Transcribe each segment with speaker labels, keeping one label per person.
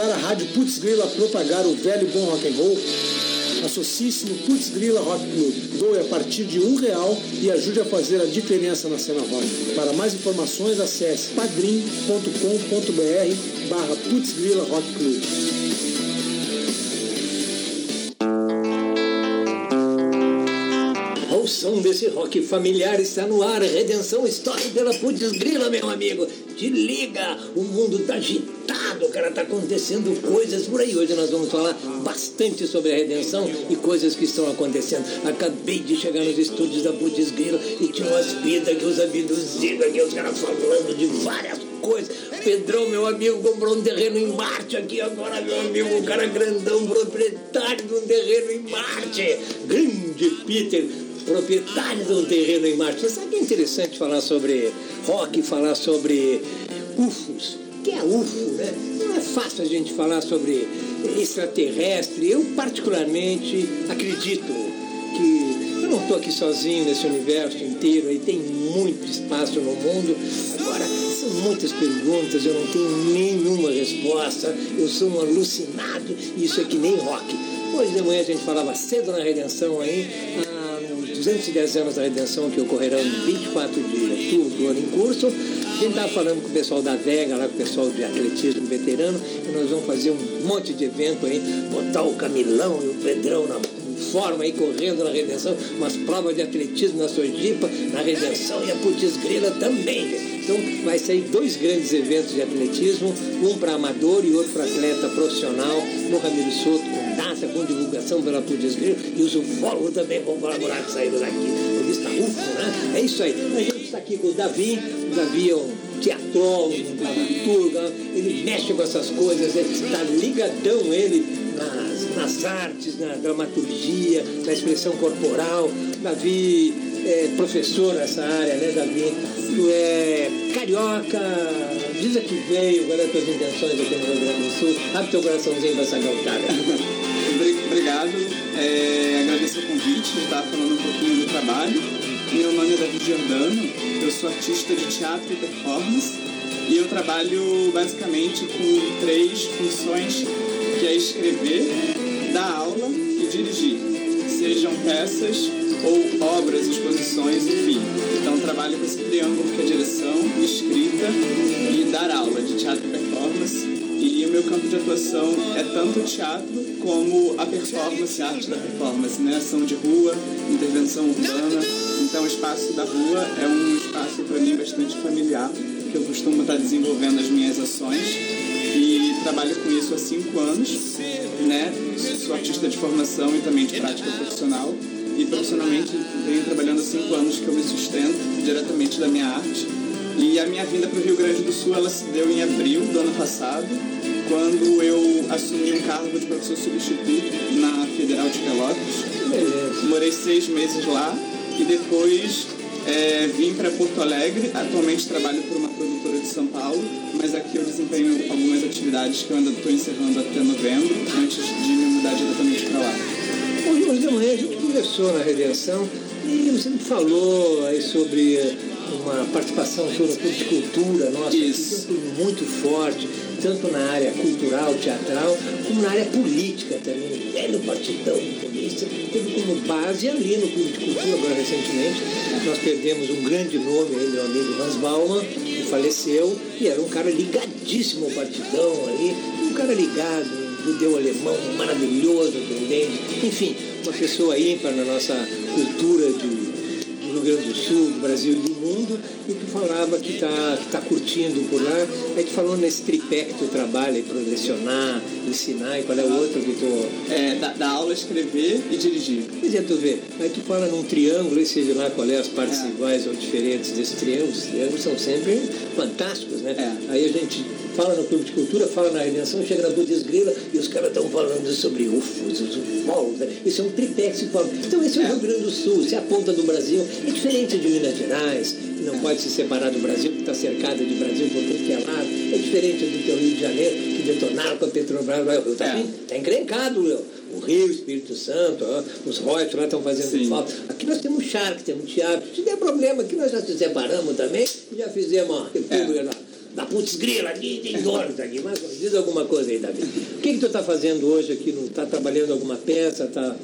Speaker 1: ajudar a Rádio Putz Grila a propagar o velho bom rock and roll? Associe-se no Putz Grila Rock Club. Doe a partir de um real e ajude a fazer a diferença na cena rock. Para mais informações, acesse padrim.com.br barra Putz Grila Rock Club.
Speaker 2: Som desse rock familiar está no ar. Redenção História pela Putz Grila, meu amigo. Te liga, o mundo tá agitado, cara, tá acontecendo coisas por aí. Hoje nós vamos falar bastante sobre a redenção e coisas que estão acontecendo. Acabei de chegar nos estúdios da Putz Grila e tinha umas vidas que os abduzidos aqui, os caras falando de várias coisas. Pedrão, meu amigo, comprou um terreno em Marte aqui agora, meu amigo, um cara grandão, proprietário de um terreno em Marte. Grande Peter, proprietário de um terreno em Marte. Você sabe que é interessante falar sobre rock, falar sobre UFOs? Que é UFO, né? Não é fácil a gente falar sobre extraterrestre. Eu, particularmente, acredito que eu não estou aqui sozinho nesse universo inteiro, aí tem muito espaço no mundo. Agora, são muitas perguntas, eu não tenho nenhuma resposta, eu sou um alucinado, isso é que nem rock. Hoje de manhã a gente falava cedo na redenção aí, ah, 210 anos da redenção que ocorrerão em 24 de outubro do ano em curso. A gente estava falando com o pessoal da Vega, lá com o pessoal de atletismo veterano, e nós vamos fazer um monte de evento aí, botar o Camilão e o Pedrão na forma aí correndo na Redenção, umas provas de atletismo na Sojipa, na Redenção e a Putz Grila também. Então vai sair dois grandes eventos de atletismo, um para amador e outro para atleta profissional, no Ramiro Soto, com data, com divulgação pela Putz Grila, e os ufólogos também vão colaborar com saída daqui. Revista UFO, né? É isso aí. A gente está aqui com o Davi, o Davi é um teatrólogo, um dramaturgo, ele mexe com essas coisas, ele está ligadão ele nas, nas artes, na dramaturgia, na expressão corporal. Davi é professor nessa área, né, Davi? Tu é carioca, diz que veio, qual é as tuas intenções aqui no Rio Grande do Sul? Abre teu coraçãozinho pra essa galtada.
Speaker 3: Obrigado, é, agradeço o convite, eu estava falando um pouquinho do trabalho. Meu nome é Davi Giordano, eu sou artista de teatro e performance e eu trabalho basicamente com três funções, que é escrever, dar aula e dirigir, sejam peças ou obras, exposições, enfim. Então trabalho com esse triângulo que é direção, escrita e dar aula de teatro e performance. E o meu campo de atuação é tanto o teatro como a performance, a arte da performance, né? Ação de rua, intervenção urbana. Então o espaço da rua é um espaço para mim bastante familiar, que eu costumo estar desenvolvendo as minhas ações e trabalho com isso há cinco anos, né? Sou artista de formação e também de prática profissional e profissionalmente venho trabalhando há cinco anos que eu me sustento diretamente da minha arte. E a minha vinda para o Rio Grande do Sul ela se deu em abril do ano passado, quando eu assumi um cargo de professor substituto na Federal de Pelotas. Morei seis meses lá e depois é, vim para Porto Alegre. Atualmente trabalho desempenho algumas atividades que eu ainda estou encerrando até novembro, antes de me mudar diretamente para lá.
Speaker 2: Hoje, hoje de manhã a gente conversou na Redenção e você me falou aí sobre uma participação Clube de Cultura nossa,
Speaker 3: Isso.
Speaker 2: muito forte, tanto na área cultural, teatral, como na área política também. Velho partidão comunista, teve como base ali no Clube de Cultura, agora recentemente. Nós perdemos um grande nome aí, meu amigo Hans Bauman, que faleceu, e era um cara ligadíssimo ao partidão aí, um cara ligado, um judeu alemão maravilhoso também, enfim, uma pessoa ímpar na nossa cultura de do Rio Grande do Sul, do Brasil do mundo, e tu falava que está que tá curtindo por lá. Aí tu falou nesse tripé que tu trabalha, em lecionar, ensinar, e qual é o outro que tu.
Speaker 3: É, dar, dar aula, escrever e dirigir.
Speaker 2: Pois é, tu vê, aí tu fala num triângulo, e seja lá qual é as partes
Speaker 3: É.
Speaker 2: iguais ou diferentes desse triângulo, os triângulos são sempre fantásticos, né?
Speaker 3: É.
Speaker 2: Aí a gente fala no Clube de Cultura, fala na Redenção, chega na Budes Grila e os caras estão falando sobre UFOs, os ufólogos, né? Isso é um tripé que se fala. Então esse é o Rio Grande do Sul, isso é a ponta do Brasil, é diferente de Minas Gerais, não pode se separar do Brasil, que está cercado de Brasil por tudo que é lado, é diferente do teu Rio de Janeiro, que detonaram com a Petrobras, o Rio está
Speaker 3: É.
Speaker 2: tá encrencado. O Rio, o Espírito Santo, os royalties lá estão fazendo
Speaker 3: Sim.
Speaker 2: falta. Aqui nós temos charque, temos teatro. Se der problema, aqui nós já se separamos também e já fizemos a república lá. da putz grila aqui, tem donos aqui. Mas diz alguma coisa aí, Davi. O que, que tu está fazendo hoje aqui? Está trabalhando alguma peça? Tá...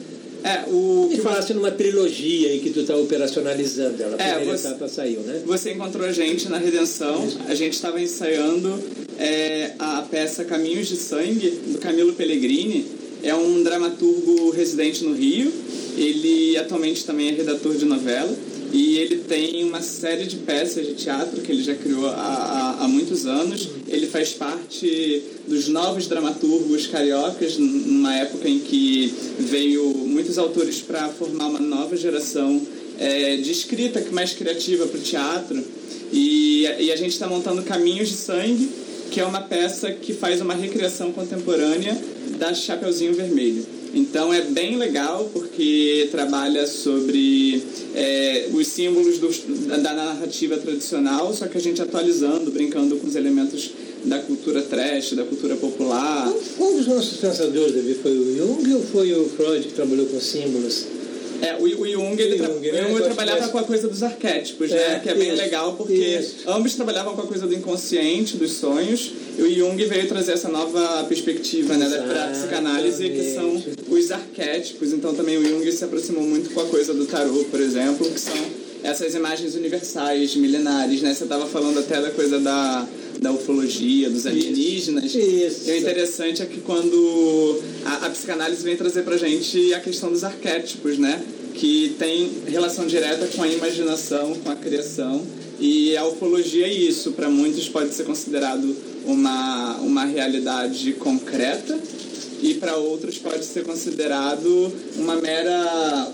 Speaker 3: É, o
Speaker 2: Me falasse numa trilogia aí que tu está operacionalizando. Ela
Speaker 3: É,
Speaker 2: primeira
Speaker 3: você-
Speaker 2: etapa saiu, né?
Speaker 3: Você encontrou a gente na Redenção. A gente estava ensaiando é, a peça Caminhos de Sangue, do Camilo Pellegrini. É um dramaturgo residente no Rio. Ele atualmente também é redator de novela. E ele tem uma série de peças de teatro que ele já criou há, há, muitos anos. Ele faz parte dos novos dramaturgos cariocas, numa época em que veio muitos autores para formar uma nova geração é, de escrita mais criativa para o teatro. E, e a gente está montando Caminhos de Sangue, que é uma peça que faz uma recriação contemporânea da Chapeuzinho Vermelho. Então é bem legal porque trabalha sobre é, os símbolos da da narrativa tradicional, só que a gente atualizando, brincando com os elementos da cultura trash, da cultura popular.
Speaker 2: Qual dos nossos pensadores, Davi? Foi o Jung ou foi o Freud que trabalhou com símbolos?
Speaker 3: É, o, o Jung, ele, tra-
Speaker 2: Jung, né?
Speaker 3: Jung trabalhava
Speaker 2: que
Speaker 3: com a coisa dos arquétipos,
Speaker 2: É,
Speaker 3: né? Que é bem
Speaker 2: isso,
Speaker 3: legal porque
Speaker 2: isso.
Speaker 3: ambos trabalhavam com a coisa do inconsciente, dos sonhos, e o Jung veio trazer essa nova perspectiva, né? Da psicanálise, que são os arquétipos. Então também o Jung se aproximou muito com a coisa do tarô, por exemplo, que são essas imagens universais, milenares, né? Você estava falando até da coisa da, da ufologia, dos alienígenas.
Speaker 2: Isso.
Speaker 3: E o interessante é que quando a, a psicanálise vem trazer pra gente a questão dos arquétipos, né? Que tem relação direta com a imaginação, com a criação. E a ufologia é isso. Para muitos pode ser considerado uma, uma realidade concreta e para outros pode ser considerado uma mera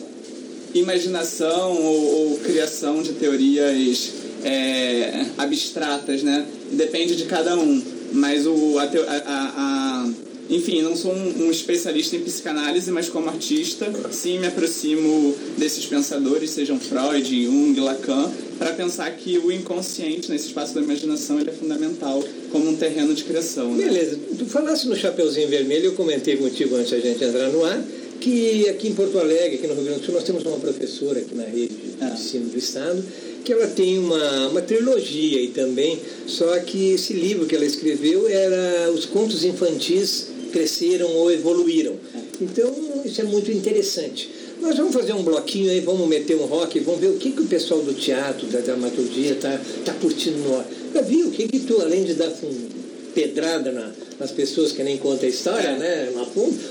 Speaker 3: imaginação ou, ou criação de teorias é, abstratas, né? Depende de cada um. Mas o, a, a- a- enfim, não sou um, um especialista em psicanálise, mas como artista, sim me aproximo desses pensadores, sejam Freud, Jung, Lacan, para pensar que o inconsciente nesse espaço da imaginação ele é fundamental como um terreno de criação. Né?
Speaker 2: Beleza. Tu falasse no Chapeuzinho Vermelho, eu comentei contigo antes da gente entrar no ar, que aqui em Porto Alegre, aqui no Rio Grande do Sul, nós temos uma professora aqui na rede de ensino do Estado, que ela tem uma, uma trilogia aí também, só que esse livro que ela escreveu era Os Contos Infantis Cresceram ou Evoluíram. Então, isso é muito interessante. Nós vamos fazer um bloquinho aí, vamos meter um rock, vamos ver o que, que o pessoal do teatro, da dramaturgia, tá, tá curtindo no ar. Davi, o que que tu, além de dar um, pedrada na- nas pessoas que nem conta a história,
Speaker 3: É.
Speaker 2: né,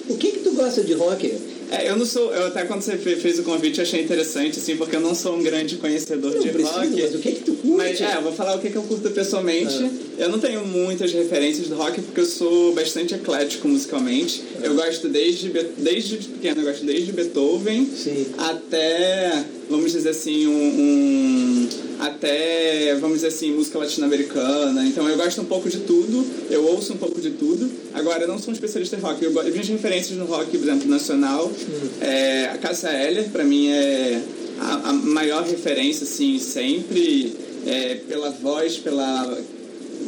Speaker 2: o que que tu gosta de rock?
Speaker 3: É, eu não sou. Eu até quando você fe- fez o convite achei interessante, assim, porque eu não sou um grande conhecedor
Speaker 2: Não
Speaker 3: de
Speaker 2: precisa,
Speaker 3: rock.
Speaker 2: mas o que que tu curte?
Speaker 3: Mas, é, eu vou falar o que, que eu curto pessoalmente.
Speaker 2: Ah.
Speaker 3: Eu não tenho muitas referências do rock porque eu sou bastante eclético musicalmente.
Speaker 2: Ah.
Speaker 3: Eu gosto desde, desde pequeno, eu gosto desde Beethoven
Speaker 2: Sim.
Speaker 3: até, vamos dizer assim, um, um- até, vamos dizer assim, música latino-americana. Então eu gosto um pouco de tudo, eu ouço um pouco de tudo. Agora, eu não sou um especialista em rock. Eu, go- eu vejo referências no rock, por exemplo, nacional.
Speaker 2: Hum.
Speaker 3: É, a Cássia Eller, pra mim, é a, a maior referência, assim, sempre. é, pela voz, pela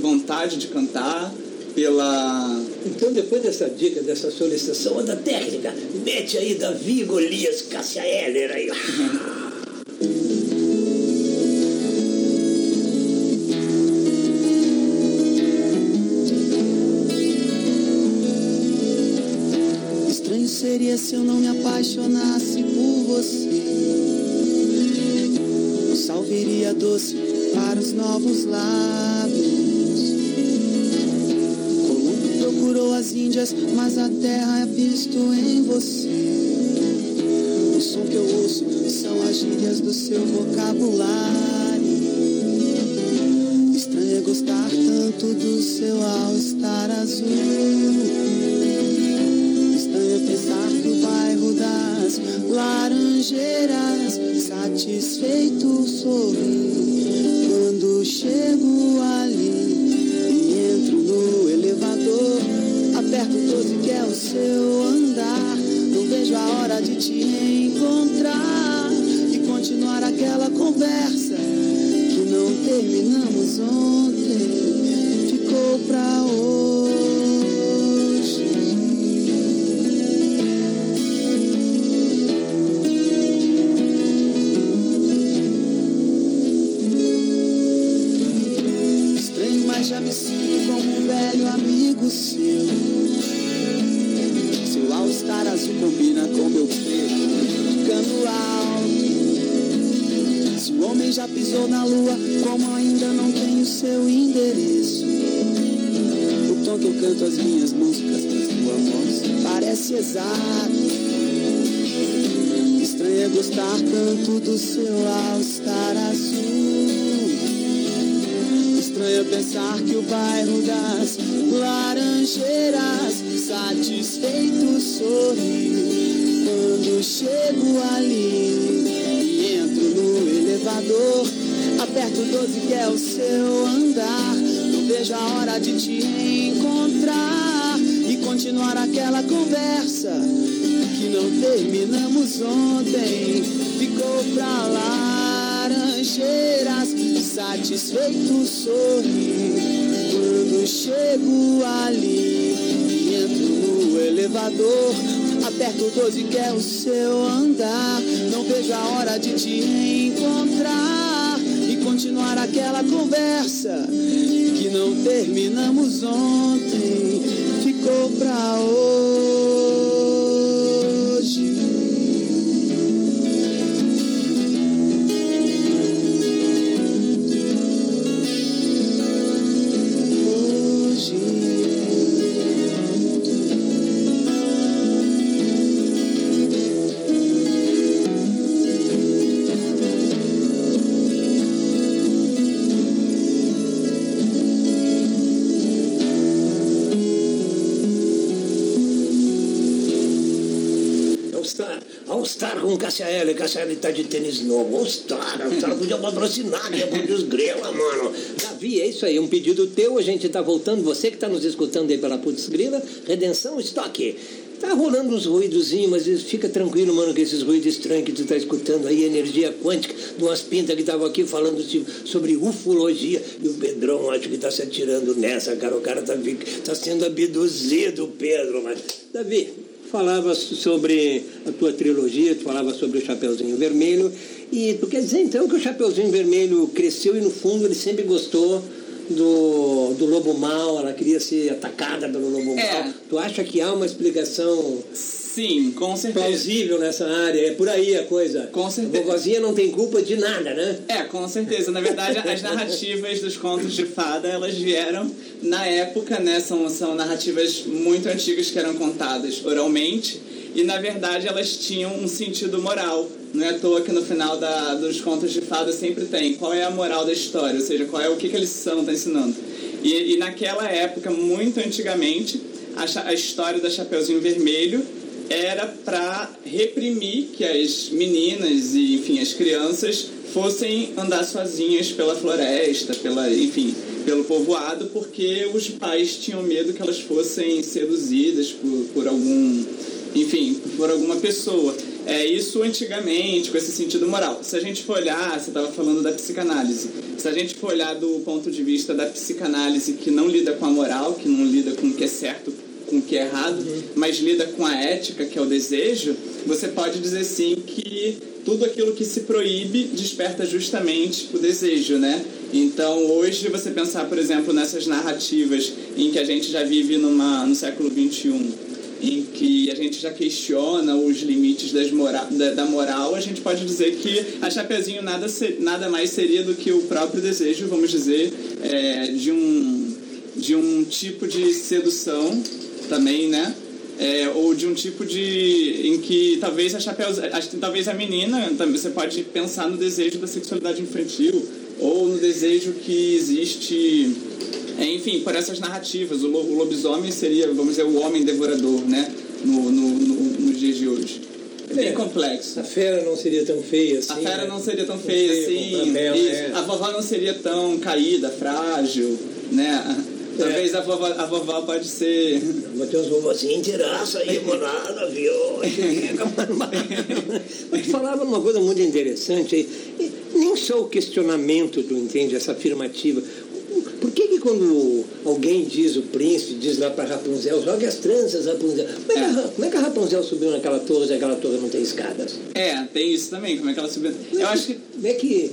Speaker 3: vontade de cantar, pela...
Speaker 2: Então, depois dessa dica, dessa solicitação da técnica, mete aí Davi Golias Cássia Heller aí.
Speaker 4: Estranho seria se eu não me apaixonasse por você. O sal viria doce para os novos lábios. Colombo procurou as Índias, mas a terra é visto em você. São as gírias do seu vocabulário. Estranho é gostar tanto do seu all-star azul. Estranho é pensar no bairro das Laranjeiras, satisfeito sorri quando chego ali e entro no elevador. Aperto o 12 que é o seu andar. Não vejo a hora de te encontrar aquela conversa que não terminamos ontem. De te encontrar e continuar aquela conversa que não terminamos ontem. Ficou pra laranjeiras, satisfeito sorri quando chego ali e entro no elevador. Aperto 12 que é o seu andar. Não vejo a hora de te encontrar e continuar aquela conversa não terminamos ontem. Ficou pra hoje.
Speaker 2: All-Star com Cassia L. Cassia L tá de tênis novo. All-Star, All-Star podia patrocinar, que é por desgrela, mano. Davi, é isso aí, um pedido teu, a gente tá voltando. Você que tá nos escutando aí pela Putz Grila, Redenção Estoque. Tá rolando uns ruídozinhos, mas fica tranquilo, mano, que esses ruídos estranhos que tu tá escutando aí, energia quântica, de umas pintas que estavam aqui falando sobre ufologia. E o Pedrão acho que tá se atirando nessa, cara. O cara tá, tá sendo abduzido, Pedro. Mas, Davi, falava sobre a tua trilogia, tu falava sobre o Chapeuzinho Vermelho, e tu quer dizer então que o Chapeuzinho Vermelho cresceu e no fundo ele sempre gostou do, do lobo mal, ela queria ser atacada pelo lobo
Speaker 3: É.
Speaker 2: mal. Tu acha que há uma explicação
Speaker 3: Sim, com certeza.
Speaker 2: plausível nessa área? É por aí a coisa.
Speaker 3: Com certeza.
Speaker 2: A vovozinha não tem culpa de nada, né?
Speaker 3: É, com certeza. Na verdade, as narrativas dos contos de fada, elas vieram na época, né? São, são narrativas muito antigas que eram contadas oralmente. E, na verdade, elas tinham um sentido moral. Não é à toa que no final da, dos contos de fada sempre tem qual é a moral da história, ou seja, qual é o que, que a lição está ensinando. E, e naquela época, muito antigamente, a, a história da Chapeuzinho Vermelho era para reprimir que as meninas e, enfim, as crianças fossem andar sozinhas pela floresta, pela, enfim, pelo povoado, porque os pais tinham medo que elas fossem seduzidas por, por algum, enfim, por alguma pessoa. É isso antigamente, com esse sentido moral. Se a gente for olhar, você estava falando da psicanálise. Se a gente for olhar do ponto de vista da psicanálise que não lida com a moral, que não lida com o que é certo com o que é errado, mas lida com a ética, que é o desejo, você pode dizer sim que tudo aquilo que se proíbe desperta justamente o desejo, né? Então, hoje, você pensar, por exemplo, nessas narrativas em que a gente já vive numa, no século XXI, em que a gente já questiona os limites das mora da, da moral, a gente pode dizer que a Chapeuzinho nada, nada mais seria do que o próprio desejo, vamos dizer, é, de, um, de um tipo de sedução também, né? É, ou de um tipo de. em que talvez a chapéu. Talvez a menina, também você pode pensar no desejo da sexualidade infantil, ou no desejo que existe. é, enfim, por essas narrativas. O, lo- o lobisomem seria, vamos dizer, o homem devorador, né? No, no, no- nos dias de hoje. É bem
Speaker 2: É.
Speaker 3: complexo.
Speaker 2: A fera não seria tão feia assim.
Speaker 3: A fera
Speaker 2: né?
Speaker 3: não seria tão feia
Speaker 2: feia,
Speaker 3: assim.
Speaker 2: com papel,
Speaker 3: Isso.
Speaker 2: é.
Speaker 3: A vovó não seria tão caída, frágil, né? Talvez a, vovó, a vovó pode ser.
Speaker 2: Mas tem uns vovozinhos aí, monada, viu? Mas falava numa coisa muito interessante aí. E Nem só o questionamento, tu entende, essa afirmativa. Por que que quando alguém diz o príncipe, diz lá pra Rapunzel, joga as tranças, Rapunzel. Como é, que a, como é que a Rapunzel subiu naquela torre se aquela torre não tem escadas?
Speaker 3: É, tem isso também. Como é que ela subiu? Eu acho que.
Speaker 2: Como é que.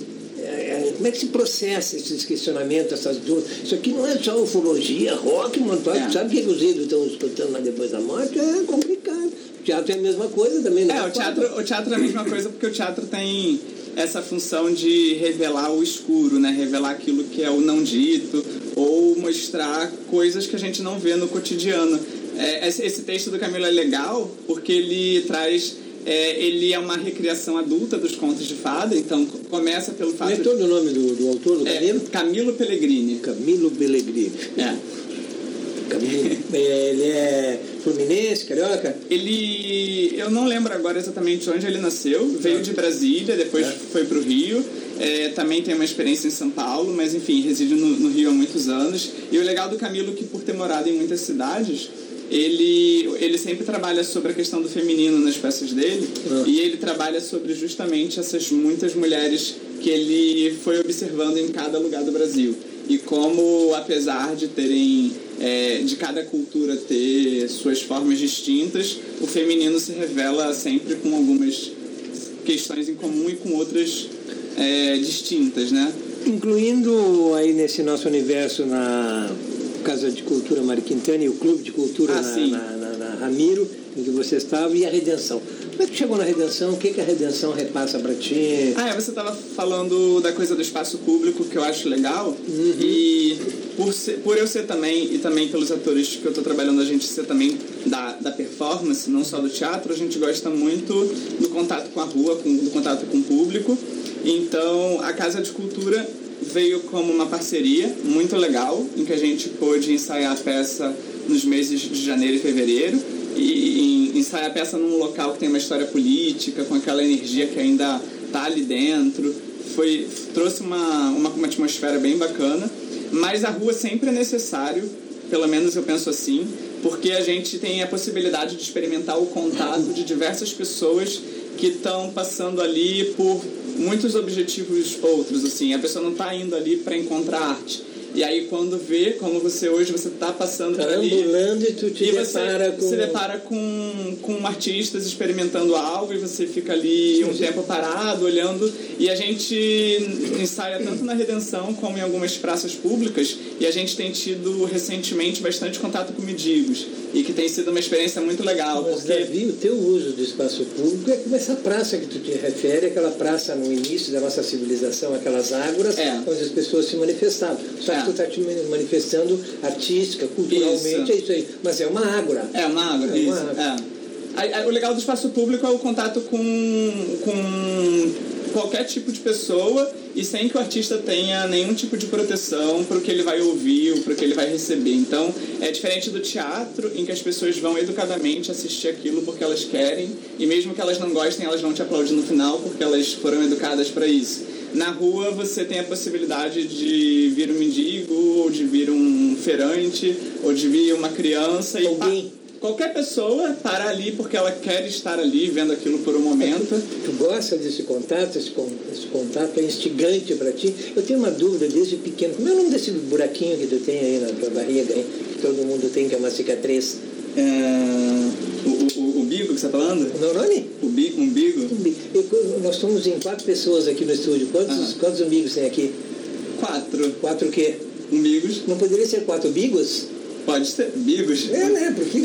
Speaker 2: Como é que se processa esses questionamentos, essas dúvidas? Isso aqui não é só ufologia, rock, montado.
Speaker 3: É.
Speaker 2: Sabe o que os ídolos estão escutando lá depois da morte? É complicado. O teatro é a mesma coisa também, não
Speaker 3: É, o teatro, o teatro é a mesma coisa porque o teatro tem essa função de revelar o escuro, né? Revelar aquilo que é o não dito ou mostrar coisas que a gente não vê no cotidiano. É, esse, esse texto do Camilo é legal porque ele traz... é, ele é uma recriação adulta dos contos de fada, então co- começa pelo
Speaker 2: Como é
Speaker 3: fato
Speaker 2: todo o nome do, do autor, do
Speaker 3: é,
Speaker 2: Camilo?
Speaker 3: Camilo Pellegrini.
Speaker 2: Camilo Pellegrini.
Speaker 3: É.
Speaker 2: Camilo, é, ele é fluminense, carioca?
Speaker 3: Ele. Eu não lembro agora exatamente onde ele nasceu. Veio de Brasília, depois
Speaker 2: É.
Speaker 3: foi para o Rio. É, também tem uma experiência em São Paulo, mas enfim, reside no, no Rio há muitos anos. E o legal do Camilo é que, por ter morado em muitas cidades, ele, ele sempre trabalha sobre a questão do feminino nas peças dele.
Speaker 2: Ah.
Speaker 3: E ele trabalha sobre justamente essas muitas mulheres que ele foi observando em cada lugar do Brasil. E como, apesar de terem, é, de cada cultura ter suas formas distintas, o feminino se revela sempre com algumas questões em comum e com outras é, distintas, né?
Speaker 2: Incluindo aí nesse nosso universo na Casa de Cultura Mário Quintana e o Clube de Cultura
Speaker 3: Ah,
Speaker 2: na, na, na- na Ramiro, em que você estava, e a Redenção. Como é que chegou na Redenção? O que, que a Redenção repassa para ti?
Speaker 3: Ah, é, você estava falando da coisa do espaço público, que eu acho legal. E por, ser- por eu ser também, e também pelos atores que eu estou trabalhando, a gente ser também da, da performance, não só do teatro, a gente gosta muito do contato com a rua, com, do contato com o público. Então, a Casa de Cultura veio como uma parceria muito legal, em que a gente pôde ensaiar a peça nos meses de janeiro e fevereiro e, e ensaiar a peça num local que tem uma história política, com aquela energia que ainda tá ali dentro. Foi, trouxe uma, uma, uma atmosfera bem bacana, mas a rua sempre é necessário, pelo menos eu penso assim, porque a gente tem a possibilidade de experimentar o contato de diversas pessoas que estão passando ali por muitos objetivos outros, assim. A pessoa não está indo ali para encontrar arte. E aí quando vê, como você hoje, você está passando por ali
Speaker 2: e tu te
Speaker 3: e você
Speaker 2: depara com...
Speaker 3: se depara com, com artistas experimentando algo e você fica ali um tempo parado, olhando. E a gente ensaia tanto na Redenção como em algumas praças públicas. E a gente tem tido recentemente bastante contato com mendigos. E que tem sido uma experiência muito legal.
Speaker 2: Mas,
Speaker 3: Porque
Speaker 2: Davi, o teu uso do espaço público é como essa praça que tu te refere, aquela praça no início da nossa civilização, aquelas ágoras
Speaker 3: É.
Speaker 2: onde as pessoas se manifestavam. Só
Speaker 3: É.
Speaker 2: que tu está te manifestando artística, culturalmente,
Speaker 3: Isso.
Speaker 2: é isso aí. Mas é uma ágora.
Speaker 3: É, uma água,
Speaker 2: É uma água.
Speaker 3: É. O legal do espaço público é o contato com, com qualquer tipo de pessoa e sem que o artista tenha nenhum tipo de proteção para o que ele vai ouvir ou para o que ele vai receber. Então, é diferente do teatro, em que as pessoas vão educadamente assistir aquilo porque elas querem e mesmo que elas não gostem, elas vão te aplaudir no final porque elas foram educadas para isso. Na rua você tem a possibilidade de vir um mendigo, ou de vir um feirante, ou de vir uma criança e
Speaker 2: Alguém.
Speaker 3: Qualquer pessoa para ali porque ela quer estar ali vendo aquilo por um momento.
Speaker 2: Tu gosta desse contato? Esse, esse contato é instigante para ti? Eu tenho uma dúvida desde pequeno. Como é o nome desse buraquinho que tu tem aí na tua barriga, hein? que todo mundo tem, que é uma cicatriz?
Speaker 3: É, o, o, o umbigo que você está falando?
Speaker 2: O nome?
Speaker 3: O bi, umbigo?
Speaker 2: Eu- nós estamos em quatro pessoas aqui no estúdio. Quantos,
Speaker 3: Ah.
Speaker 2: quantos umbigos tem aqui?
Speaker 3: Quatro
Speaker 2: Quatro o quê?
Speaker 3: umbigos.
Speaker 2: Não poderia ser quatro umbigos?
Speaker 3: Pode ser bigos.
Speaker 2: É, né? Porque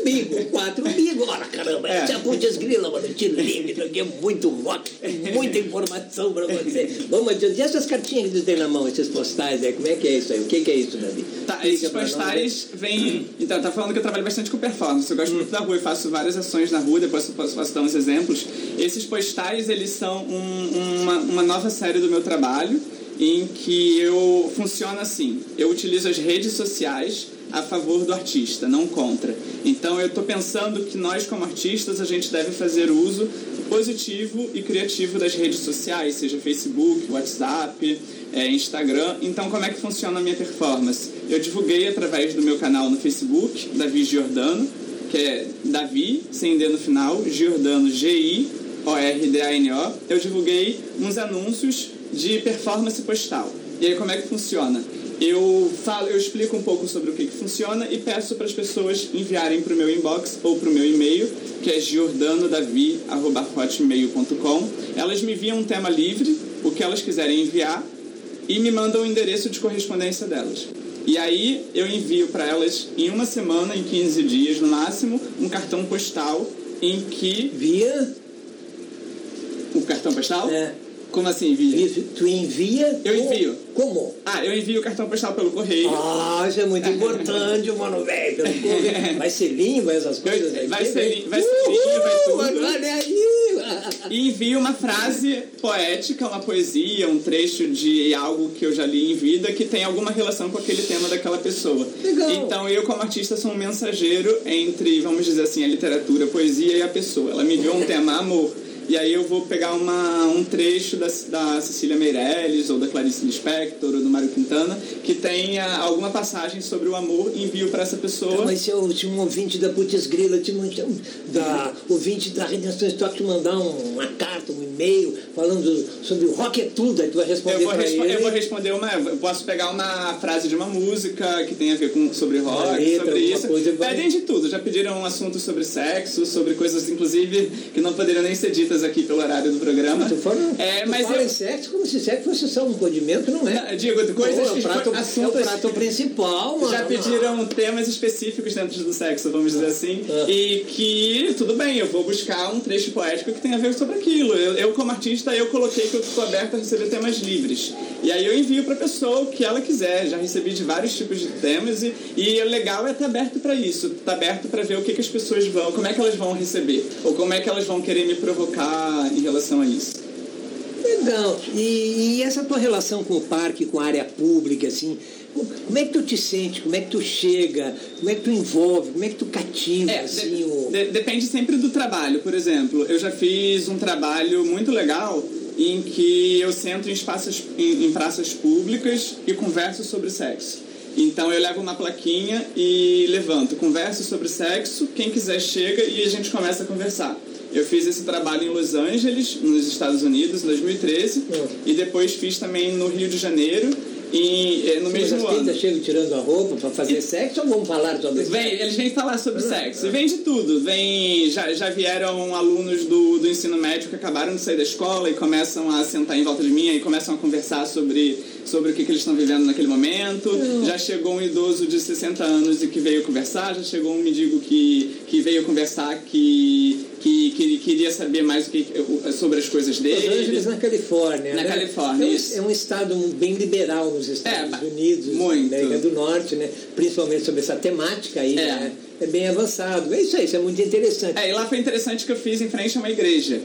Speaker 2: umbigo, quatro umbigos. Ora, caramba,
Speaker 3: É.
Speaker 2: putz grila, mano, te isso aqui é muito rock, muita informação pra você. Vamos adiante. E essas cartinhas que tu tem na mão, esses postais, né? como é que é isso aí? O que, que é isso, Davi?
Speaker 3: Tá,
Speaker 2: Explica
Speaker 3: esses postais vêm. Então, tá falando que eu trabalho bastante com performance. Eu gosto muito da rua e faço várias ações na rua, depois eu posso, posso dar uns exemplos. Esses postais, eles são um- uma, uma nova série do meu trabalho, em que eu funciona assim. Eu utilizo as redes sociais a favor do artista, não contra. Então eu estou pensando que nós como artistas a gente deve fazer uso positivo e criativo das redes sociais, seja Facebook, WhatsApp, é, Instagram. Então como é que funciona a minha performance? Eu divulguei através do meu canal no Facebook, Davi Giordano, que é Davi, sem D no final, Giordano, G-I-O-R-D-A-N-O. Eu divulguei uns anúncios de performance postal. E aí como é que funciona? Eu falo, eu explico um pouco sobre o que, que funciona e peço para as pessoas enviarem para o meu inbox ou para o meu e-mail, que é giordanodavi.hotmail.com. Elas me enviam um tema livre, o que elas quiserem enviar, e me mandam o endereço de correspondência delas. E aí eu envio para elas em uma semana, em 15 dias no máximo, um cartão postal em que.
Speaker 2: Via?
Speaker 3: O cartão postal?
Speaker 2: É.
Speaker 3: Como assim, via?
Speaker 2: Isso, tu envia?
Speaker 3: Eu envio.
Speaker 2: Como?
Speaker 3: Ah, eu envio o cartão postal pelo correio.
Speaker 2: Ah, isso é muito importante, mano, velho. pelo correio. Vai ser língua, essas coisas aí.
Speaker 3: Vai ser lin- vai ser língua, vai tudo.
Speaker 2: Olha aí.
Speaker 3: E envio uma frase poética, uma poesia, um trecho de algo que eu já li em vida que tem alguma relação com aquele tema daquela pessoa.
Speaker 2: Legal.
Speaker 3: Então eu, como artista, sou um mensageiro entre, vamos dizer assim, a literatura, a poesia e a pessoa. Ela me enviou um tema amor. E aí eu vou pegar uma, um trecho da, da Cecília Meirelles, ou da Clarice Lispector, ou do Mário Quintana, que tenha alguma passagem sobre o amor e envio para essa pessoa.
Speaker 2: Mas se eu tinha um ouvinte da Putz Grila, tinha um, da ouvinte da Redenção Stock te mandar um- uma carta, um e-mail, falando sobre o rock é tudo, aí tu vai responder
Speaker 3: Eu vou, respo-
Speaker 2: ele.
Speaker 3: eu vou responder uma. Eu posso pegar uma frase de uma música que tem a ver com, sobre rock,
Speaker 2: letra,
Speaker 3: sobre isso.
Speaker 2: coisa, vai-
Speaker 3: Pedem de tudo. Já pediram um assunto sobre sexo, sobre coisas, inclusive, que não poderiam nem ser ditas aqui pelo horário do programa.
Speaker 2: Tu fala,
Speaker 3: É, mas
Speaker 2: fala
Speaker 3: eu-
Speaker 2: em sexo como se sexo fosse só um condimento, não é?
Speaker 3: Eu digo, coisas
Speaker 2: Pô, é o prato,
Speaker 3: assuntos,
Speaker 2: é o prato principal, mano.
Speaker 3: Já pediram temas específicos dentro do sexo, vamos dizer assim.
Speaker 2: Ah.
Speaker 3: E que, tudo bem, eu vou buscar um trecho poético que tenha a ver sobre aquilo. Eu, eu, como artista, eu coloquei que eu estou aberto a receber temas livres. E aí eu envio para a pessoa o que ela quiser. Já recebi de vários tipos de temas e, e o legal é estar aberto para isso. Estar aberto para ver o que, que as pessoas vão, como é que elas vão receber. Ou como é que elas vão querer me provocar em relação a isso.
Speaker 2: Legal. E, e essa tua relação com o parque, com a área pública, assim, como é que tu te sente? Como é que tu chega? Como é que tu envolve? Como é que tu cativa,
Speaker 3: É,
Speaker 2: assim,
Speaker 3: de-
Speaker 2: o...
Speaker 3: de- depende sempre do trabalho. Por exemplo, eu já fiz um trabalho muito legal em que eu sento em, espaços, em, em praças públicas e converso sobre sexo. Então eu levo uma plaquinha e levanto, converso sobre sexo, quem quiser chega e a gente começa a conversar. Eu fiz esse trabalho em Los Angeles, nos Estados Unidos, em 2013,
Speaker 2: Hum.
Speaker 3: e depois fiz também no Rio de Janeiro, e, eh, no
Speaker 2: Mas
Speaker 3: mesmo
Speaker 2: as
Speaker 3: ano.
Speaker 2: pintas chegam tirando a roupa pra fazer sexo ou vamos falar sobre?
Speaker 3: Vem, eles vêm falar sobre sexo. Vem de tudo. Vem, já, já vieram alunos do, do ensino médio que acabaram de sair da escola e começam a sentar em volta de mim e começam a conversar sobre, sobre o que, que eles estão vivendo naquele momento. Já chegou um idoso de 60 anos e que veio conversar. Já chegou um mendigo que, que veio conversar que, que, que queria saber mais o que, sobre as coisas
Speaker 2: Los
Speaker 3: dele.
Speaker 2: Angeles, na Califórnia.
Speaker 3: Na
Speaker 2: né?
Speaker 3: Califórnia,
Speaker 2: É um, é um estado bem liberal nos Estados
Speaker 3: É,
Speaker 2: Unidos,
Speaker 3: muito.
Speaker 2: na América do Norte, né? Principalmente sobre essa temática aí,
Speaker 3: É.
Speaker 2: né? É bem avançado. É isso aí, isso é muito interessante.
Speaker 3: É, e lá foi interessante que eu fiz em frente a uma igreja.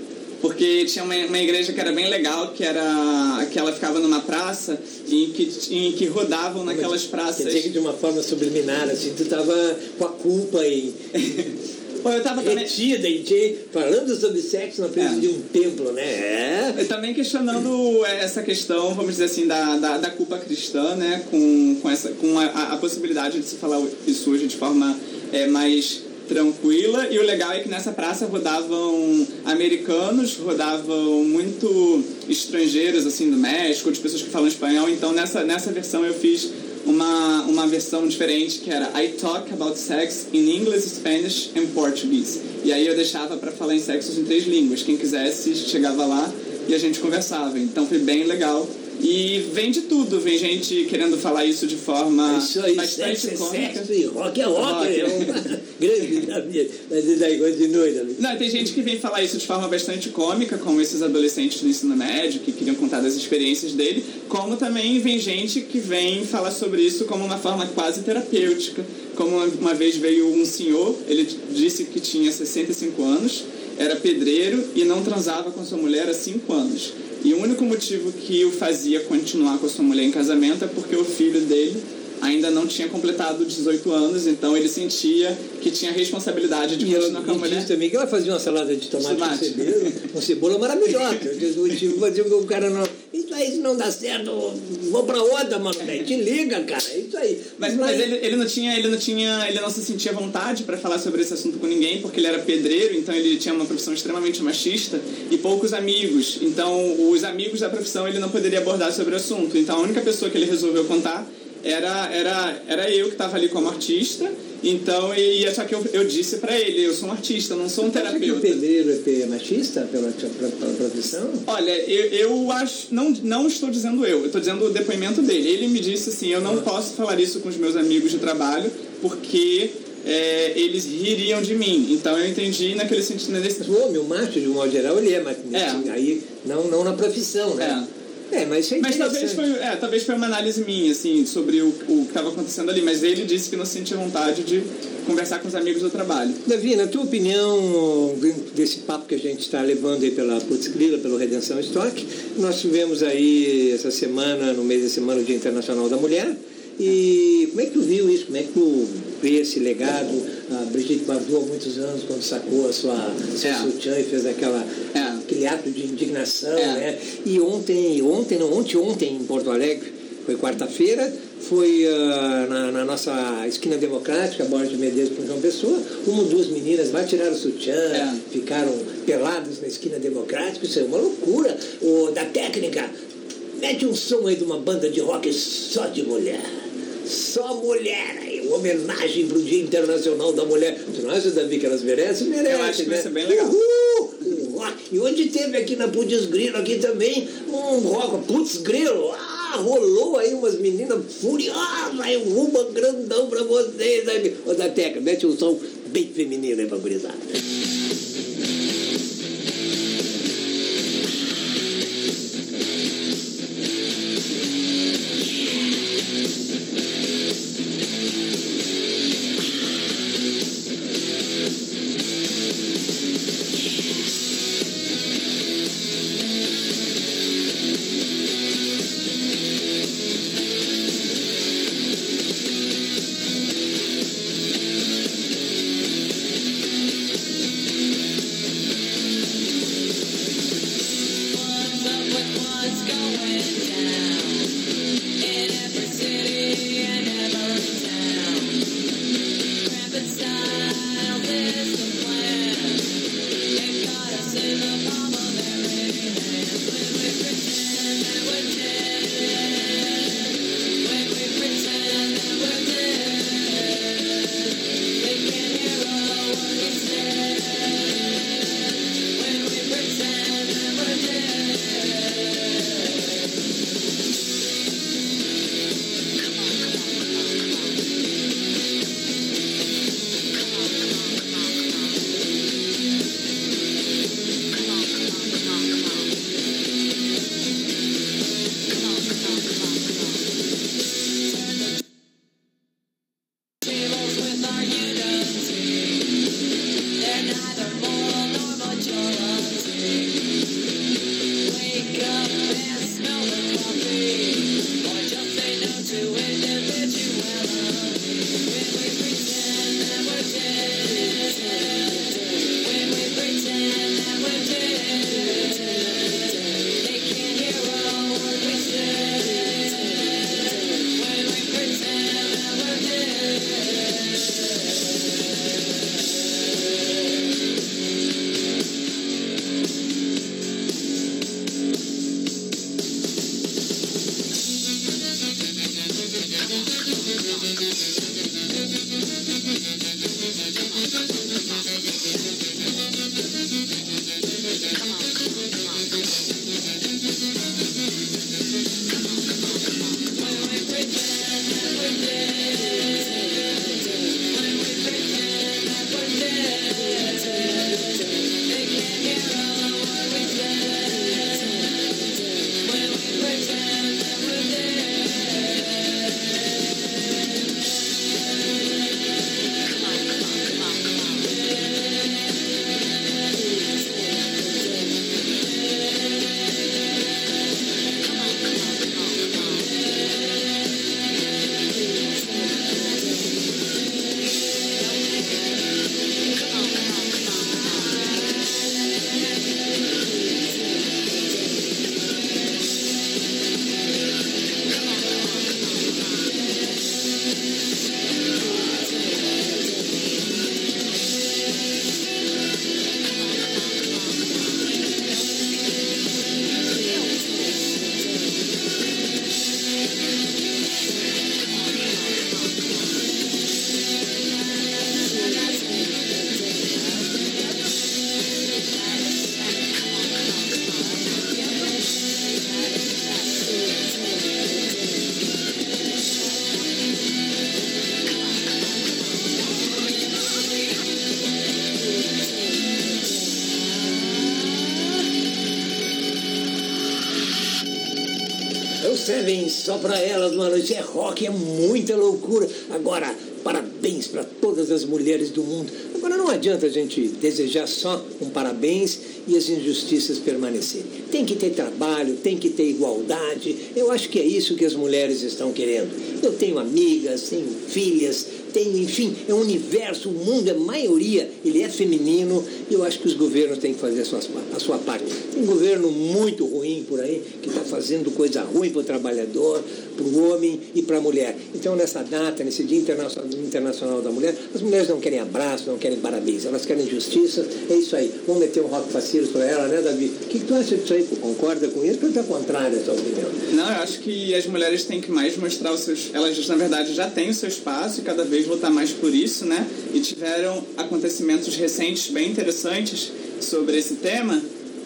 Speaker 3: Porque tinha uma, uma igreja que era bem legal, que era que ela ficava numa praça em que, em que rodavam naquelas praças.
Speaker 2: Quer dizer que de uma forma subliminar, assim, tu tava com a culpa
Speaker 3: Pô, eu tava também,
Speaker 2: retida ti, falando sobre sexo na frente
Speaker 3: É.
Speaker 2: de um templo, né? É.
Speaker 3: eu também questionando essa questão, vamos dizer assim, da, da, da culpa cristã, né? Com, com, essa, com a, a possibilidade de se falar isso hoje de forma é, mais tranquila. E o legal é que nessa praça rodavam americanos, rodavam muito estrangeiros, assim, do México, de pessoas que falam espanhol. Então nessa, nessa versão eu fiz uma, uma versão diferente que era I talk about sex in English, Spanish and Portuguese. E aí eu deixava para falar em sexos em três línguas. Quem quisesse chegava lá e a gente conversava. Então foi bem legal. E vem de tudo, vem gente querendo falar isso de forma
Speaker 2: Isso aí,
Speaker 3: bastante
Speaker 2: sexo é
Speaker 3: cômica.
Speaker 2: sexo e rock é rock.
Speaker 3: Rock.
Speaker 2: É uma grande Davi. Mas daí, continue, Davi.
Speaker 3: Não, tem gente que vem falar isso de forma bastante cômica, como esses adolescentes do ensino médio, que queriam contar das experiências dele, como também vem gente que vem falar sobre isso como uma forma quase terapêutica. Como uma- uma vez veio um senhor, ele disse que tinha 65 anos, era pedreiro e não transava com sua mulher há 5 anos. E o único motivo que o fazia continuar com a sua mulher em casamento é porque o filho dele ainda não tinha completado 18 anos, então ele sentia que tinha responsabilidade de
Speaker 2: E ela
Speaker 3: continuar com a mulher.
Speaker 2: disse também que ela fazia uma salada de tomate,
Speaker 3: Tomate.
Speaker 2: com cebola, com cebola maravilhosa. O o cara não. Isso aí, não dá certo, vou pra outra, mano. velho. Te liga, cara. É isso aí.
Speaker 3: Mas, mas ele, ele não tinha, ele não tinha, ele não se sentia vontade para falar sobre esse assunto com ninguém, porque ele era pedreiro, então ele tinha uma profissão extremamente machista e poucos amigos. Então, os amigos da profissão ele não poderia abordar sobre o assunto. Então, a única pessoa que ele resolveu contar era, era, era eu que estava ali como artista. Então, e, só que eu, eu disse para ele, eu sou um artista, não sou um terapeuta. Acha que o
Speaker 2: pedreiro é machista pela, pela, pela profissão?
Speaker 3: Olha, eu, eu acho, não, não estou dizendo eu, eu estou dizendo o depoimento dele. Ele me disse assim, eu não ah. posso falar isso com os meus amigos de trabalho, porque é, eles ririam de mim. Então eu entendi naquele sentido. Nesse...
Speaker 2: O homem, o macho, de um modo geral, ele é, mas é. aí não, não na profissão, né?
Speaker 3: É. É, mas é Mas talvez foi, é, talvez foi uma análise minha, assim, sobre o, o que estava acontecendo ali. Mas ele disse que não sentia vontade de conversar com os amigos do trabalho.
Speaker 2: Davi, na tua opinião, desse papo que a gente está levando aí pela Putz Grila, pelo Redenção Stock, nós tivemos aí essa semana, no mês da semana, o Dia Internacional da Mulher. E como é que tu viu isso? Como é que tu vê esse legado? A Brigitte Bardot, há muitos anos, quando sacou a sua, seu é. sutiã e fez aquela, é. Aquele ato de indignação, é. né? E ontem, ontem, não, ontem, ontem em Porto Alegre, foi quarta-feira, foi uh, na, na, nossa esquina democrática, Borges de Medeiros com João Pessoa, uma ou duas meninas lá tiraram o sutiã, é. ficaram pelados na esquina democrática, isso é uma loucura. O, da técnica, mete um som aí de uma banda de rock só de mulher só mulher aí, homenagem pro Dia Internacional da Mulher. Tu não acha, Davi, que elas merecem? Merecem,
Speaker 3: Eu acho que né? vai ser bem legal.
Speaker 2: Uhul! E onde teve aqui na Putz Grilo aqui também um rock, Putz Grilo, ah, rolou aí umas meninas furiosas, aí um ruba grandão pra vocês. Aí, ô, da Teca, mete um som bem feminino aí pra gurizada. Pra elas, mano. Isso é rock, é muita loucura. Agora, parabéns para todas as mulheres do mundo. Agora, não adianta a gente desejar só um parabéns e as injustiças permanecerem. Tem que ter trabalho, tem que ter igualdade. Eu acho que é isso que as mulheres estão querendo. Eu tenho amigas, tenho filhas, tenho, enfim, é um universo, o mundo, a maioria, ele é feminino e eu acho que os governos têm que fazer a sua, a sua parte. Tem governo muito ruim por aí, fazendo coisa ruim para o trabalhador, para o homem e para a mulher. Então, nessa data, nesse Dia Internacional, da Mulher, as mulheres não querem abraço, não querem parabéns, elas querem justiça. É isso aí. Vamos meter um rock facilos para ela, né, Davi? O que, tu acha disso aí? Tu concorda com isso ou tu é contrário essa opinião?
Speaker 3: Não, eu acho que as mulheres têm que mais mostrar os seus. Elas, na verdade, já têm o seu espaço e cada vez lutar mais por isso, né? E tiveram acontecimentos recentes bem interessantes sobre esse tema.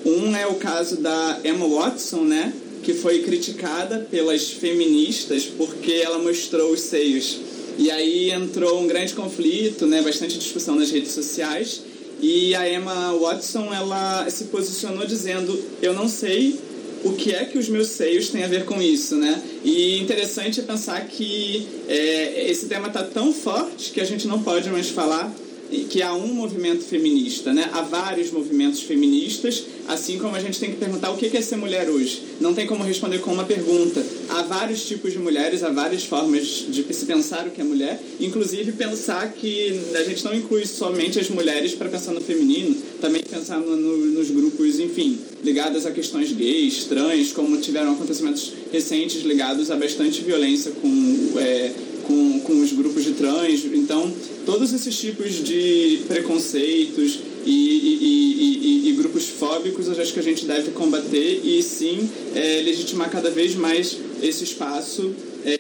Speaker 3: Um é o caso da Emma Watson, né? Que foi criticada pelas feministas porque ela mostrou os seios. E aí entrou um grande conflito, né? Bastante discussão nas redes sociais. E a Emma Watson, ela se posicionou dizendo: Eu não sei o que é que os meus seios têm a ver com isso, né? E interessante é pensar que é, esse tema está tão forte que a gente não pode mais falar que há um movimento feminista, né? Há vários movimentos feministas, assim como a gente tem que perguntar o que é ser mulher hoje. Não tem como responder com uma pergunta. Há vários tipos de mulheres, há várias formas de se pensar o que é mulher, inclusive pensar que a gente não inclui somente as mulheres para pensar no feminino, também pensar no, no, nos grupos, enfim, ligados a questões gays, trans, como tiveram acontecimentos recentes ligados a bastante violência com é, com, com os grupos de trans. Então, todos esses tipos de preconceitos e, e, e, e grupos fóbicos eu acho que a gente deve combater e sim é, legitimar cada vez mais esse espaço é,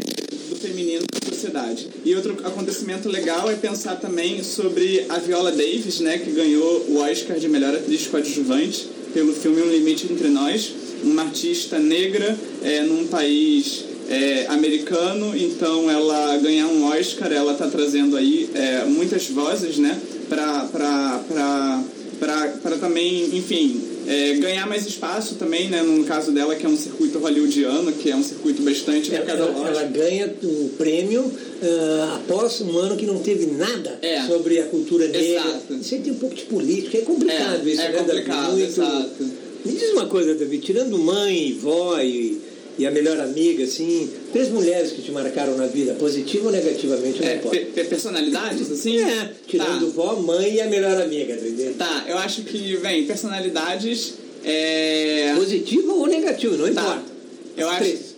Speaker 3: do feminino na sociedade. E outro acontecimento legal é pensar também sobre a Viola Davis, né, que ganhou o Oscar de melhor atriz coadjuvante pelo filme Um Limite Entre Nós, uma artista negra é, num país é, americano, então ela ganhar um Oscar, ela está trazendo aí é, muitas vozes, né, para também, enfim, é, ganhar mais espaço também, né, no caso dela, que é um circuito hollywoodiano, que é um circuito bastante...
Speaker 2: Ela, ela, ela ganha o prêmio uh, após um ano que não teve nada
Speaker 3: é.
Speaker 2: sobre a cultura negra.
Speaker 3: Exato.
Speaker 2: Isso aí tem um pouco de política, é complicado
Speaker 3: é,
Speaker 2: isso,
Speaker 3: é
Speaker 2: né,
Speaker 3: complicado?
Speaker 2: Muito...
Speaker 3: exato.
Speaker 2: Me diz uma coisa, Davi, tirando mãe, vó e e a melhor amiga, assim, três mulheres que te marcaram na vida, positiva ou negativamente, não
Speaker 3: É,
Speaker 2: importa.
Speaker 3: pe- personalidades, assim?
Speaker 2: É, tirando
Speaker 3: Tá.
Speaker 2: vó, mãe e a melhor amiga, entendeu?
Speaker 3: Tá, eu acho que, bem, personalidades. É...
Speaker 2: Positiva ou negativa, não
Speaker 3: Tá.
Speaker 2: importa.
Speaker 3: Eu
Speaker 2: As
Speaker 3: acho,
Speaker 2: três.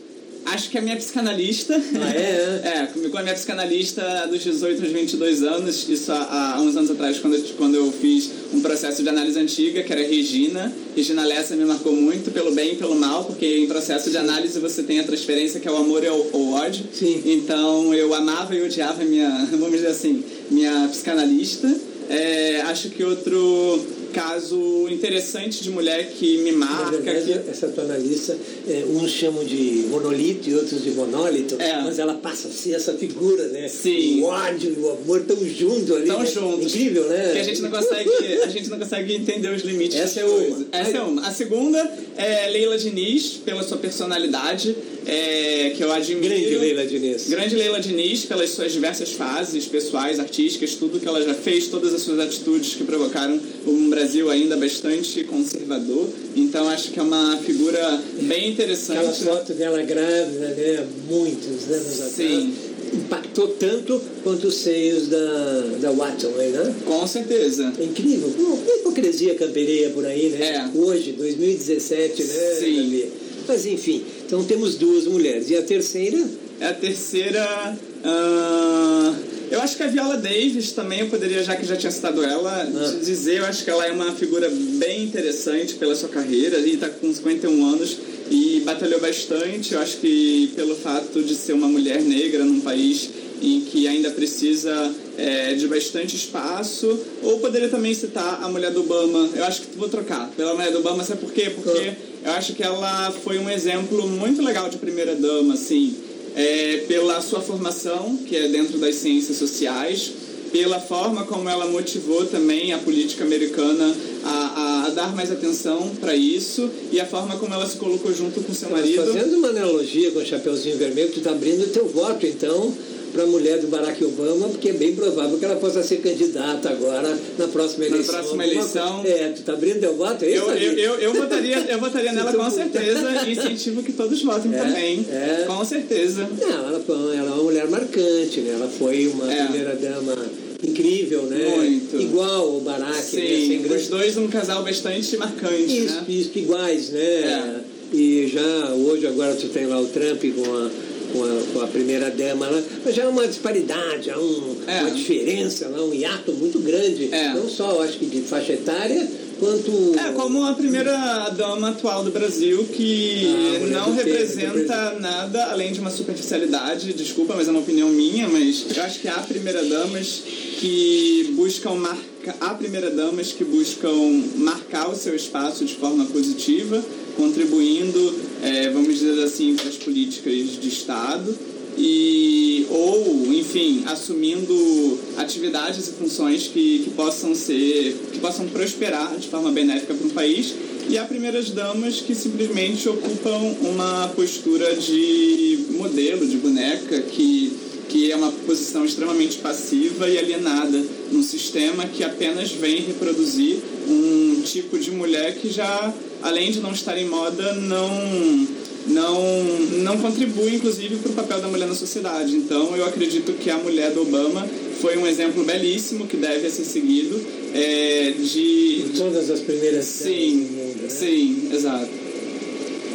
Speaker 3: Acho que a minha psicanalista.
Speaker 2: Ah, é?
Speaker 3: é, comigo a minha psicanalista dos 18 aos 22 anos, isso há, há uns anos atrás, quando eu, quando eu fiz um processo de análise antiga, que era Regina. Regina Lessa me marcou muito pelo bem e pelo mal, porque em processo de análise você tem a transferência que é o amor e o, o ódio.
Speaker 2: Sim.
Speaker 3: Então eu amava e odiava minha, vamos dizer assim, minha psicanalista. É, acho que outro caso interessante de mulher que me marca.
Speaker 2: verdade,
Speaker 3: que-
Speaker 2: essa tua analista, é, uns chamam de monolito e outros de monólito,
Speaker 3: É.
Speaker 2: mas ela passa a ser essa figura, né?
Speaker 3: Sim.
Speaker 2: O ódio e o amor tão juntos ali.
Speaker 3: Tão
Speaker 2: né?
Speaker 3: juntos.
Speaker 2: Incrível, né?
Speaker 3: Que a gente não consegue, a gente não consegue entender os limites.
Speaker 2: Essa é uma.
Speaker 3: Essa é uma. A segunda é Leila Diniz, pela sua personalidade, é, que eu admiro.
Speaker 2: Grande Leila Diniz.
Speaker 3: Grande Leila Diniz, pelas suas diversas fases pessoais, artísticas, tudo que ela já fez, todas as suas atitudes que provocaram um Brasil ainda bastante conservador. Então acho que é uma figura bem interessante.
Speaker 2: Aquela foto dela grávida, né? Muitos anos atrás.
Speaker 3: Sim.
Speaker 2: Impactou tanto quanto os seios da, da Watson, né?
Speaker 3: Com certeza.
Speaker 2: É incrível. Uma hipocrisia campereia por aí, né?
Speaker 3: É.
Speaker 2: Hoje, 2017, né?
Speaker 3: Sim.
Speaker 2: Mas enfim, então temos duas mulheres. E a terceira?
Speaker 3: É a terceira. ah, eu acho que a Viola Davis também, eu poderia, já que já tinha citado ela,
Speaker 2: Ah.
Speaker 3: dizer, eu acho que ela é uma figura bem interessante pela sua carreira, e está com 51 anos e batalhou bastante. Eu acho que pelo fato de ser uma mulher negra num país em que ainda precisa é, de bastante espaço, ou poderia também citar a mulher do Obama. Eu acho que vou trocar pela mulher do Obama, sabe por quê? Porque eu acho que ela foi um exemplo muito legal de primeira dama, assim, é, pela sua formação, que é dentro das ciências sociais, pela forma como ela motivou também a política americana a, a, a dar mais atenção para isso e a forma como ela se colocou junto com seu marido.
Speaker 2: fazendo uma analogia com o Chapeuzinho Vermelho, tu está abrindo o teu voto, então, para a mulher do Barack Obama, porque é bem provável que ela possa ser candidata agora na próxima
Speaker 3: Na
Speaker 2: eleição.
Speaker 3: próxima
Speaker 2: Alguma
Speaker 3: eleição.
Speaker 2: É, tu está abrindo teu voto, é isso?
Speaker 3: Eu, eu, eu, eu votaria, eu votaria nela com certeza e incentivo que todos votem
Speaker 2: É,
Speaker 3: também.
Speaker 2: é.
Speaker 3: Com certeza.
Speaker 2: Não, ela, ela é uma mulher marcante, né? Ela foi uma
Speaker 3: É.
Speaker 2: primeira dama incrível, né?
Speaker 3: Muito.
Speaker 2: Igual ao Barack, né?
Speaker 3: Sim,
Speaker 2: Sem
Speaker 3: os dois um casal bastante marcante,
Speaker 2: Isso,
Speaker 3: né?
Speaker 2: isso, iguais, né?
Speaker 3: É.
Speaker 2: E já hoje agora tu tem lá o Trump com a, com a, com a primeira dama lá, mas já há uma disparidade, há um-
Speaker 3: É.
Speaker 2: uma diferença lá, um hiato muito grande.
Speaker 3: É.
Speaker 2: Não só, acho que de faixa etária, quanto.
Speaker 3: É, como a primeira dama atual do Brasil, que
Speaker 2: Ah,
Speaker 3: não representa nada além de uma superficialidade, desculpa, mas é uma opinião minha, mas eu acho que há primeira damas que buscam marcar, há primeira damas que buscam marcar o seu espaço de forma positiva, contribuindo, é, vamos dizer assim, para as políticas de Estado e ou enfim assumindo atividades e funções que, que possam ser que possam prosperar de forma benéfica para um país. E há primeiras damas que simplesmente ocupam uma postura de modelo de boneca que que é uma posição extremamente passiva e alienada num sistema que apenas vem reproduzir um tipo de mulher que já além de não estar em moda não não, não contribui, inclusive, para o papel da mulher na sociedade. Então, eu acredito que a mulher do Obama foi um exemplo belíssimo que deve ser seguido é, de...
Speaker 2: de todas as primeiras
Speaker 3: Sim,
Speaker 2: do mundo, né?
Speaker 3: sim, exato.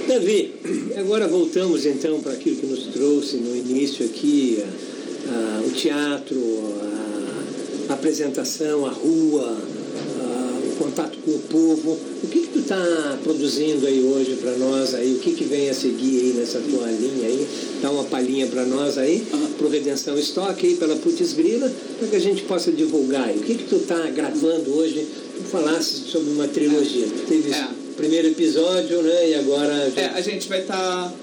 Speaker 2: Davi, agora voltamos então para aquilo que nos trouxe no início aqui, a- a- o teatro, a, a apresentação, a rua, contato com o povo. O que, que tu está produzindo aí hoje para nós aí? O que, que vem a seguir aí nessa tua linha aí? Dá uma palhinha para nós aí, pro Redenção Stock aí pela Putz Grila, para que a gente possa divulgar aí. O que, que tu está gravando hoje? Tu falasse sobre uma trilogia. Tu teve
Speaker 3: É.
Speaker 2: primeiro episódio, né? E agora já
Speaker 3: É, a gente vai estar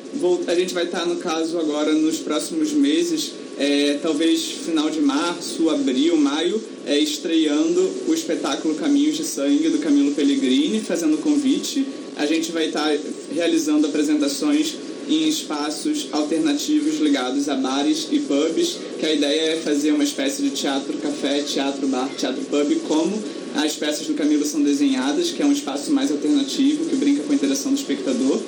Speaker 3: a gente vai estar no caso agora nos próximos meses, é, talvez final de março, abril, maio, é, estreando o espetáculo Caminhos de Sangue do Camilo Pellegrini, fazendo convite. A gente vai estar realizando apresentações em espaços alternativos ligados a bares e pubs, que a ideia é fazer uma espécie de teatro café, teatro bar, teatro pub, como as peças do Camilo são desenhadas, que é um espaço mais alternativo, que brinca com a interação do espectador.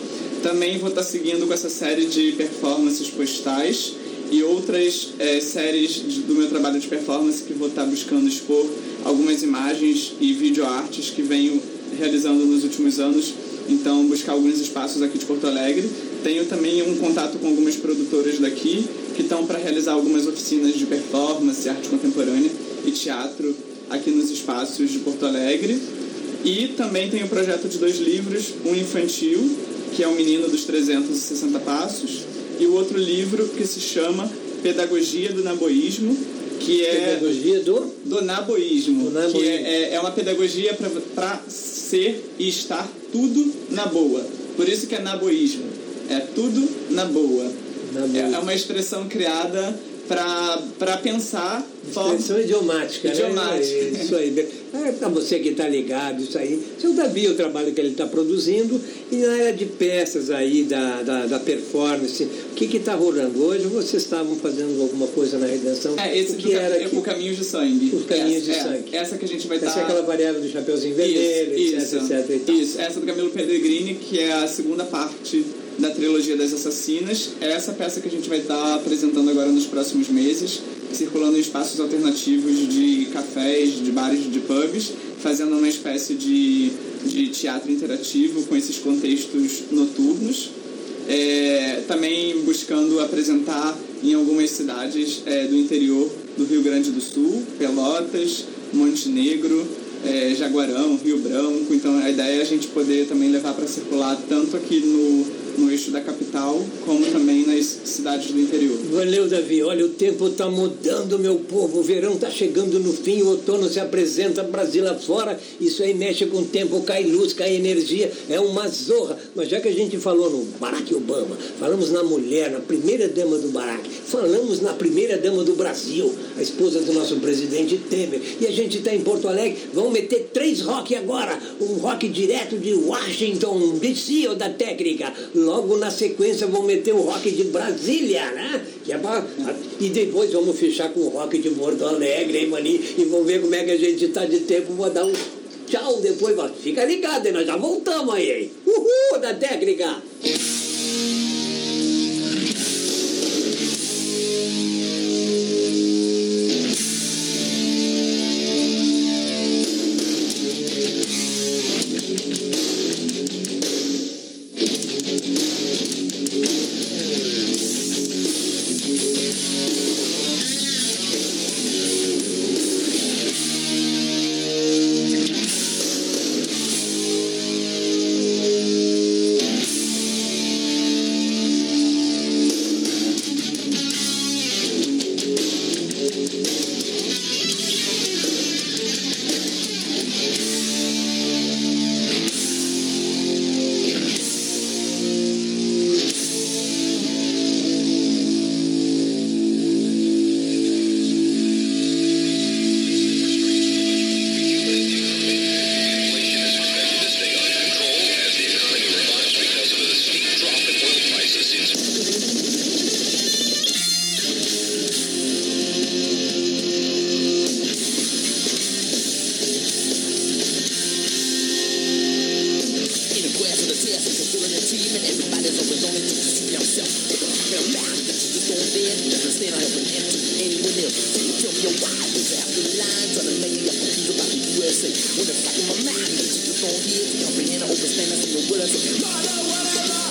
Speaker 3: Também vou estar seguindo com essa série de performances postais e outras eh, séries de- do meu trabalho de performance que vou estar buscando expor algumas imagens e videoartes que venho realizando nos últimos anos. Então, buscar alguns espaços aqui de Porto Alegre. Tenho também um contato com algumas produtoras daqui que estão para realizar algumas oficinas de performance, arte contemporânea e teatro aqui nos espaços de Porto Alegre. E também tem o projeto de dois livros, um infantil, que é o Menino dos 360 Passos, e o outro livro que se chama Pedagogia do Naboísmo, que é
Speaker 2: pedagogia do
Speaker 3: do naboísmo,
Speaker 2: Do naboísmo.
Speaker 3: que é, é, é uma pedagogia para ser e estar tudo na boa. Por isso que é naboísmo. É tudo na boa. É, é uma expressão criada para pensar
Speaker 2: Expressão idiomática,
Speaker 3: Idiomática.
Speaker 2: né? Isso aí. É, para você que está ligado, isso aí. Seu Davi, o trabalho que ele está produzindo, e na área de peças aí, da, da, da performance, o que está rolando? Hoje vocês estavam fazendo alguma coisa na redenção?
Speaker 3: É, esse
Speaker 2: o
Speaker 3: do
Speaker 2: que era
Speaker 3: é
Speaker 2: que...
Speaker 3: o Caminhos de Sangue.
Speaker 2: Os Caminhos de
Speaker 3: essa, é,
Speaker 2: Sangue.
Speaker 3: essa que a gente vai estar...
Speaker 2: Essa é aquela variável do Chapeuzinho Vermelho,
Speaker 3: isso,
Speaker 2: etc,
Speaker 3: isso,
Speaker 2: etc. e tal.
Speaker 3: isso, essa do Camilo Pellegrini, que é a segunda parte da trilogia das assassinas. É essa peça que a gente vai estar apresentando agora nos próximos meses, circulando em espaços alternativos de cafés, de bares, de pubs, fazendo uma espécie de, de teatro interativo com esses contextos noturnos. É, também buscando apresentar em algumas cidades é, do interior do Rio Grande do Sul, Pelotas, Montenegro, é, Jaguarão, Rio Branco. Então a ideia é a gente poder também levar para circular tanto aqui no, no eixo da capital, como também nas cidades do interior.
Speaker 2: Valeu, Davi. Olha, o tempo está mudando, meu povo. O verão está chegando no fim, o outono se apresenta Brasil afora. Isso aí mexe com o tempo, cai luz, cai energia. É uma zorra. Mas já que a gente falou no Barack Obama, falamos na mulher, na primeira dama do Barack, falamos na primeira dama do Brasil, a esposa do nosso presidente Temer. E a gente está em Porto Alegre, vamos meter três rock agora. Um rock direto de Washington, DC ou da técnica. Logo na sequência vamos meter o rock de Brasília, né? É pra... E depois vamos fechar com o rock de Porto Alegre, hein, maninho? E vamos ver como é que a gente está de tempo. Vou dar um tchau depois. Fica ligado, hein? nós já voltamos aí, hein? Uhul, da técnica!
Speaker 4: gonna be up and anyone else. They tell me why is after the line trying to make me about the USA. When the fuck in my mind, just on I. Mother, what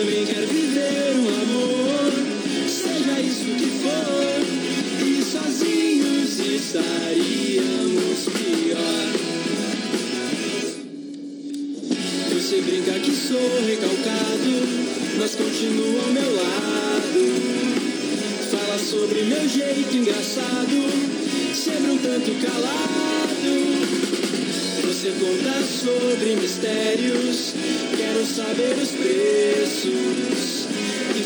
Speaker 4: também quer viver o amor, seja isso que for, e sozinhos estaríamos pior. Você brinca que sou recalcado,
Speaker 2: mas continua ao meu lado.
Speaker 4: Fala sobre meu jeito engraçado, sempre um tanto calado. Você conta sobre mistérios, quero saber os preços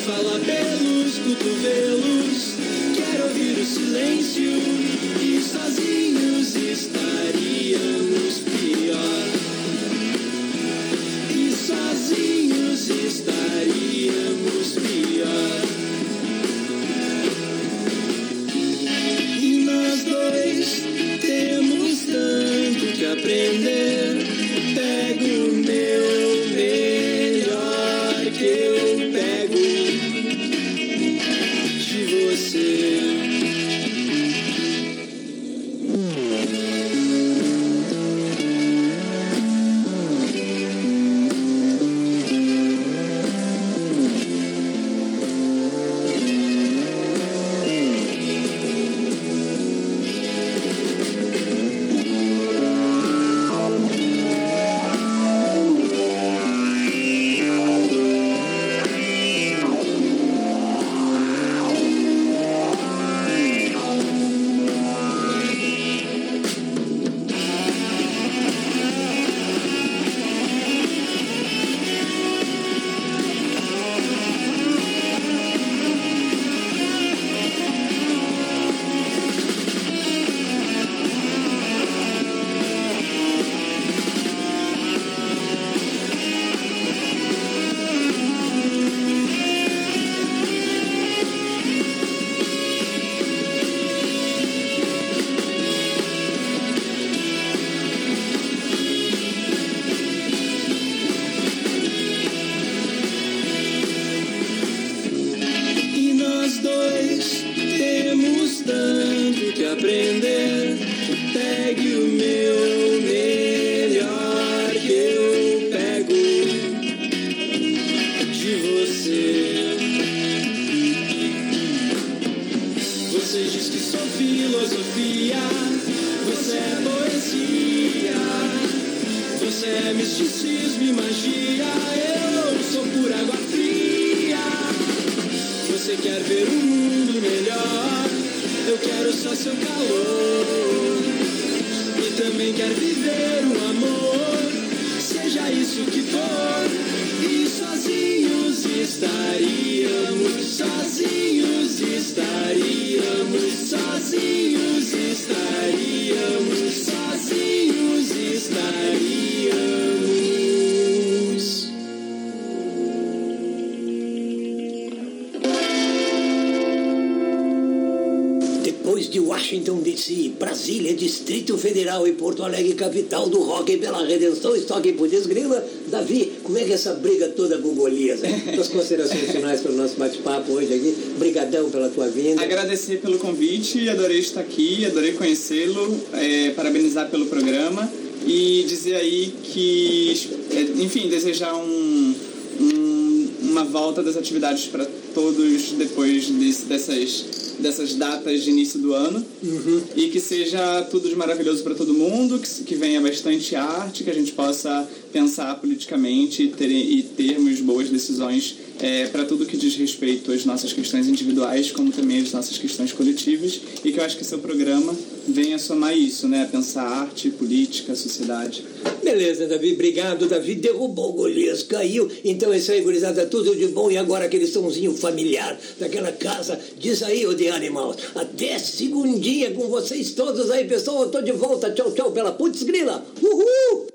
Speaker 4: fala pelos cotovelos.
Speaker 2: Distrito Federal e Porto Alegre, capital do rock pela redenção, estoque por desgrila. Davi, como é que é essa briga toda com Golias? Suas considerações finais para o nosso bate-papo hoje aqui. Brigadão pela tua vinda.
Speaker 3: Agradecer pelo convite, adorei estar aqui, adorei conhecê-lo, é, parabenizar pelo programa e dizer aí que, é, enfim, desejar um, um- uma volta das atividades para todos depois desse- dessas, dessas datas de início do ano e que seja tudo de maravilhoso para todo mundo, que, que venha bastante arte, que a gente possa pensar politicamente e, ter, e termos boas decisões para tudo que diz respeito às nossas questões individuais, como também às nossas questões coletivas, e que eu acho que seu programa venha somar isso, né? Pensar arte, política, sociedade.
Speaker 2: Beleza, Davi, obrigado. Davi derrubou o Golias, caiu. Então é isso aí, gurizada, tudo de bom. E agora aquele somzinho familiar daquela casa. Diz aí, ô The Animals. Até segundinha com vocês todos aí, pessoal. Eu tô de volta. Tchau, tchau pela putz grila. Uhul!